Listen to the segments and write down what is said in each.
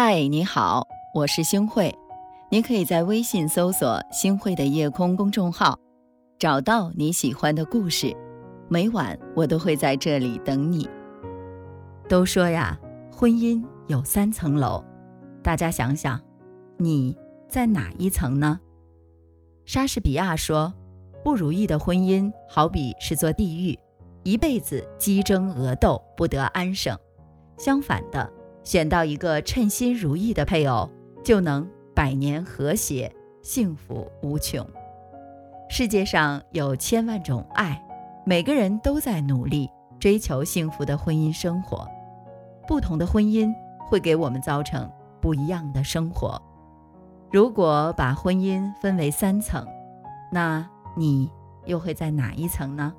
嗨，你好，我是星慧。你可以在微信搜索“星慧的夜空”公众号，找到你喜欢的故事。每晚我都会在这里等你。都说呀，婚姻有三层楼，大家想想，你在哪一层呢？莎士比亚说：“不如意的婚姻好比是座地狱，一辈子激争恶斗，不得安生。”相反的。选到一个称心如意的配偶，就能百年和谐，幸福无穷。世界上有千万种爱，每个人都在努力追求幸福的婚姻生活。不同的婚姻会给我们造成不一样的生活。如果把婚姻分为三层，那你又会在哪一层呢？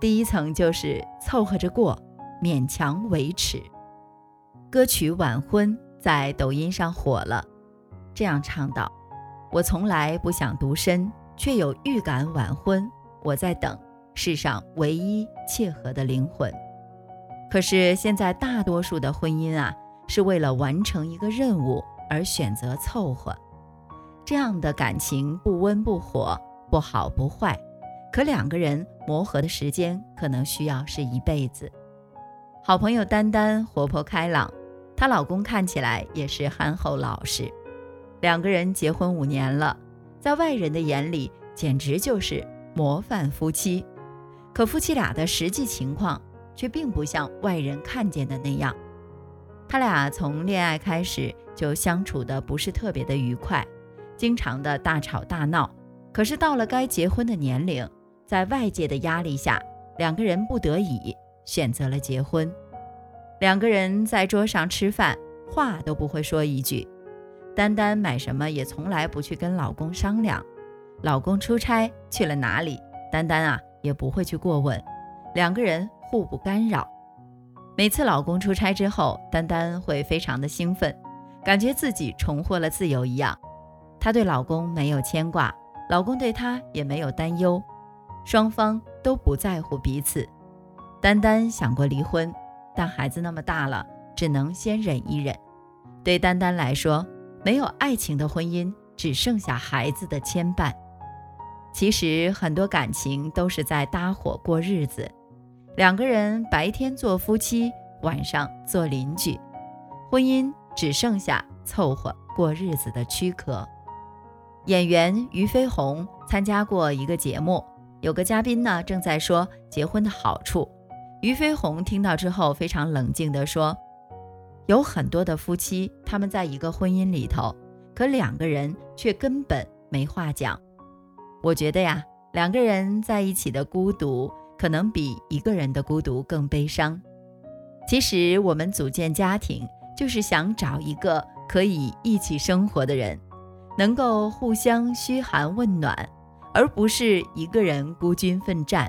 第一层就是凑合着过，勉强维持。歌曲《晚婚》在抖音上火了，这样唱道：“我从来不想独身，却有预感晚婚。我在等世上唯一契合的灵魂。可是现在大多数的婚姻啊，是为了完成一个任务而选择凑合，这样的感情不温不火，不好不坏，可两个人磨合的时间可能需要是一辈子。”好朋友丹丹活泼开朗。她老公看起来也是憨厚老实，两个人结婚五年了，在外人的眼里简直就是模范夫妻。可夫妻俩的实际情况却并不像外人看见的那样。他俩从恋爱开始就相处的不是特别的愉快，经常的大吵大闹。可是到了该结婚的年龄，在外界的压力下，两个人不得已选择了结婚。两个人在桌上吃饭，话都不会说一句。丹丹买什么也从来不去跟老公商量，老公出差去了哪里，丹丹啊也不会去过问。两个人互不干扰。每次老公出差之后，丹丹会非常的兴奋，感觉自己重获了自由一样。她对老公没有牵挂，老公对她也没有担忧，双方都不在乎彼此。丹丹想过离婚。但孩子那么大了，只能先忍一忍。对丹丹来说，没有爱情的婚姻只剩下孩子的牵绊。其实很多感情都是在搭伙过日子，两个人白天做夫妻，晚上做邻居，婚姻只剩下凑合过日子的躯壳。演员俞飞鸿参加过一个节目，有个嘉宾呢正在说结婚的好处。俞飞鸿听到之后，非常冷静地说：“有很多的夫妻，他们在一个婚姻里头，可两个人却根本没话讲。我觉得呀，两个人在一起的孤独，可能比一个人的孤独更悲伤。其实我们组建家庭，就是想找一个可以一起生活的人，能够互相嘘寒问暖，而不是一个人孤军奋战。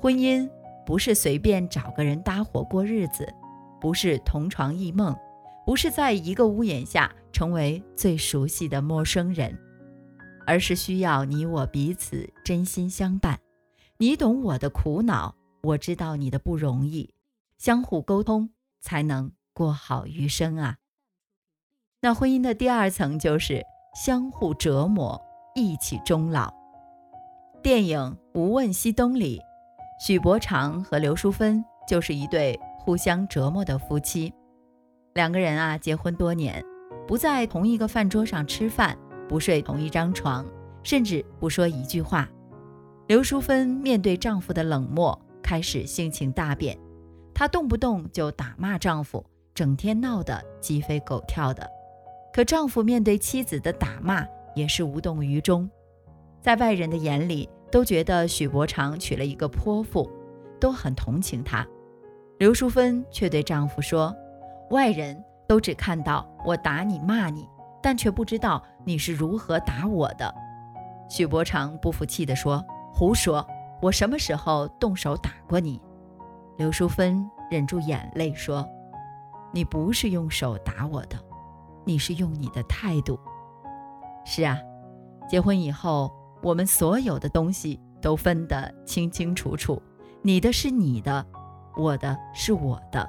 婚姻。”不是随便找个人搭伙过日子，不是同床异梦，不是在一个屋檐下成为最熟悉的陌生人，而是需要你我彼此真心相伴。你懂我的苦恼，我知道你的不容易，相互沟通才能过好余生啊。那婚姻的第二层就是相互折磨，一起终老。电影《无问西东》里。许伯常和刘淑芬就是一对互相折磨的夫妻，两个人啊结婚多年，不在同一个饭桌上吃饭，不睡同一张床，甚至不说一句话。刘淑芬面对丈夫的冷漠，开始性情大变，她动不动就打骂丈夫，整天闹得鸡飞狗跳的。可丈夫面对妻子的打骂也是无动于衷，在外人的眼里。都觉得许伯常娶了一个泼妇，都很同情他。刘淑芬却对丈夫说：“外人都只看到我打你骂你，但却不知道你是如何打我的。”许伯常不服气地说：“胡说！我什么时候动手打过你？”刘淑芬忍住眼泪说：“你不是用手打我的，你是用你的态度。”是啊，结婚以后。我们所有的东西都分得清清楚楚，你的是你的，我的是我的。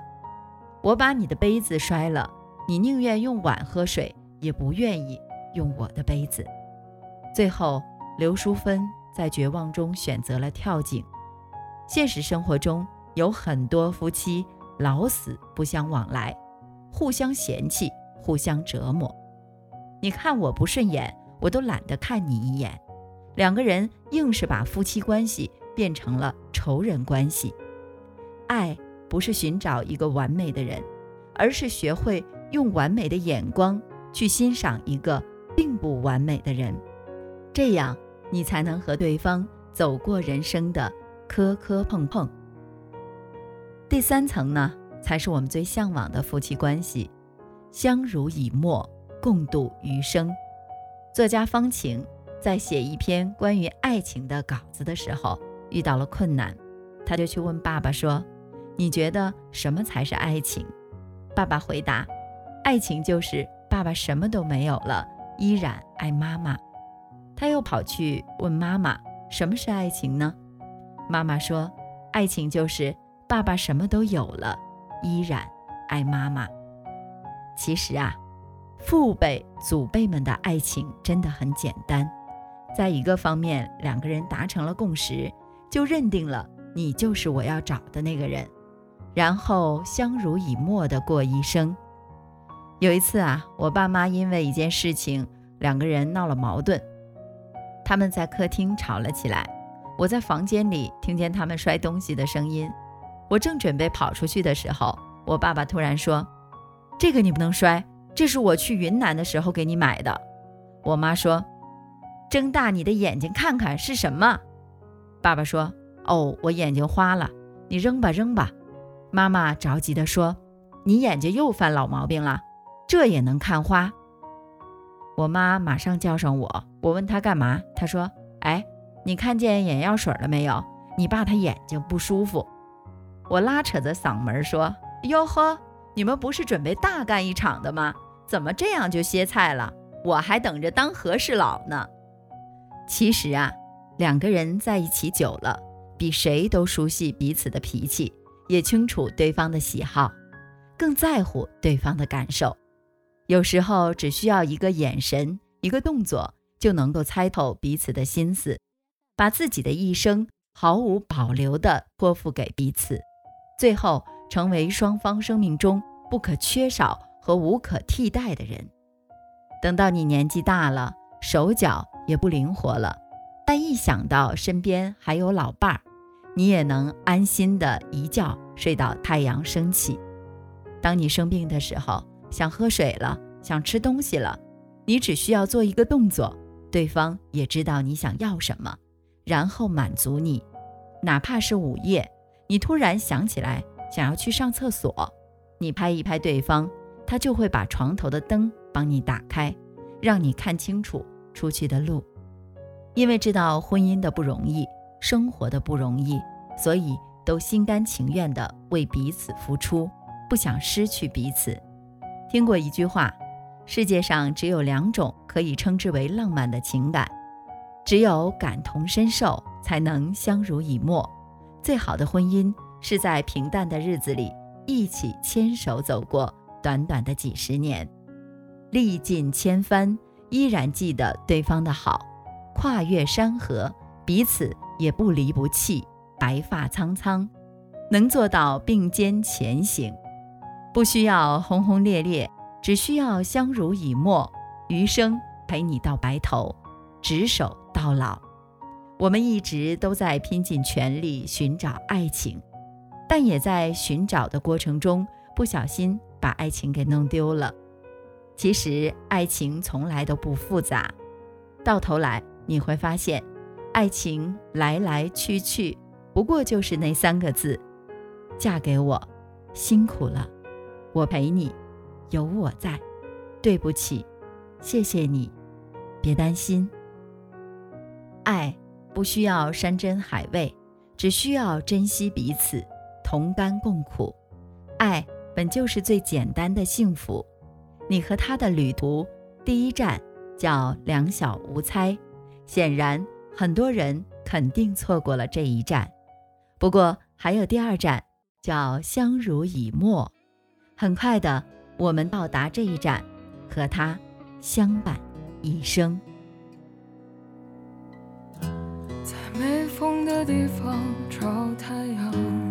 我把你的杯子摔了，你宁愿用碗喝水，也不愿意用我的杯子。最后，刘淑芬在绝望中选择了跳井。现实生活中有很多夫妻老死不相往来，互相嫌弃，互相折磨。你看我不顺眼，我都懒得看你一眼。两个人硬是把夫妻关系变成了仇人关系。爱不是寻找一个完美的人，而是学会用完美的眼光去欣赏一个并不完美的人，这样你才能和对方走过人生的磕磕碰碰。第三层呢，才是我们最向往的夫妻关系，相濡以沫，共度余生。作家方晴。在写一篇关于爱情的稿子的时候，遇到了困难，他就去问爸爸说：“你觉得什么才是爱情？”爸爸回答：“爱情就是爸爸什么都没有了，依然爱妈妈。”他又跑去问妈妈：“什么是爱情呢？”妈妈说：“爱情就是爸爸什么都有了，依然爱妈妈。”其实啊，父辈、祖辈们的爱情真的很简单。在一个方面，两个人达成了共识，就认定了你就是我要找的那个人，然后相濡以沫的过一生。有一次啊，我爸妈因为一件事情，两个人闹了矛盾，他们在客厅吵了起来。我在房间里听见他们摔东西的声音，我正准备跑出去的时候，我爸爸突然说：“这个你不能摔，这是我去云南的时候给你买的。”我妈说。睁大你的眼睛看看是什么？爸爸说：“哦，我眼睛花了，你扔吧扔吧。”妈妈着急地说：“你眼睛又犯老毛病了，这也能看花？”我妈马上叫上我，我问她干嘛？她说：“哎，你看见眼药水了没有？你爸他眼睛不舒服。”我拉扯着嗓门说：“哟呵，你们不是准备大干一场的吗？怎么这样就歇菜了？我还等着当和事佬呢。”其实啊，两个人在一起久了，比谁都熟悉彼此的脾气，也清楚对方的喜好，更在乎对方的感受。有时候只需要一个眼神、一个动作，就能够猜透彼此的心思，把自己的一生毫无保留地托付给彼此，最后成为双方生命中不可缺少和无可替代的人。等到你年纪大了，手脚。也不灵活了，但一想到身边还有老伴儿，你也能安心的一觉睡到太阳升起。当你生病的时候，想喝水了，想吃东西了，你只需要做一个动作，对方也知道你想要什么，然后满足你。哪怕是午夜，你突然想起来想要去上厕所，你拍一拍对方，他就会把床头的灯帮你打开，让你看清楚。出去的路，因为知道婚姻的不容易，生活的不容易，所以都心甘情愿地为彼此付出，不想失去彼此。听过一句话：世界上只有两种可以称之为浪漫的情感，只有感同身受，才能相濡以沫。最好的婚姻是在平淡的日子里一起牵手走过短短的几十年，历尽千帆。依然记得对方的好，跨越山河，彼此也不离不弃。白发苍苍，能做到并肩前行，不需要轰轰烈烈，只需要相濡以沫，余生陪你到白头，执手到老。我们一直都在拼尽全力寻找爱情，但也在寻找的过程中不小心把爱情给弄丢了。其实爱情从来都不复杂，到头来你会发现，爱情来来去去，不过就是那三个字：嫁给我，辛苦了，我陪你，有我在，对不起，谢谢你，别担心。爱不需要山珍海味，只需要珍惜彼此，同甘共苦。爱本就是最简单的幸福。你和他的旅途，第一站叫两小无猜，显然很多人肯定错过了这一站。不过还有第二站，叫相濡以沫。很快的，我们到达这一站，和他相伴一生。在没风的地方找太阳，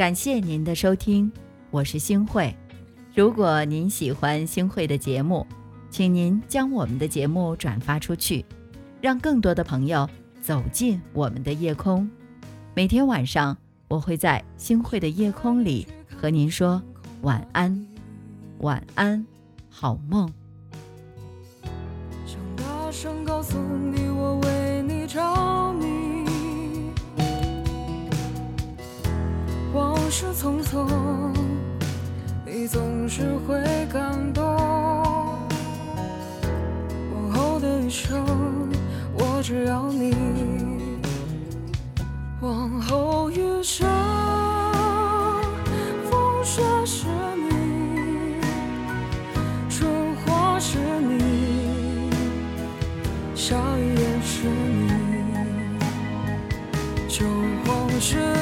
感谢您的收听，我是星慧。如果您喜欢星慧的节目，请您将我们的节目转发出去，让更多的朋友走进我们的夜空。每天晚上，我会在星慧的夜空里和您说晚安，晚安，好梦。想大声告诉你，我为你着往事匆匆，你总是会感动。往后的余生，我只要你。往后余生，风雪是你，春花是你。下雨也是你，秋黄是你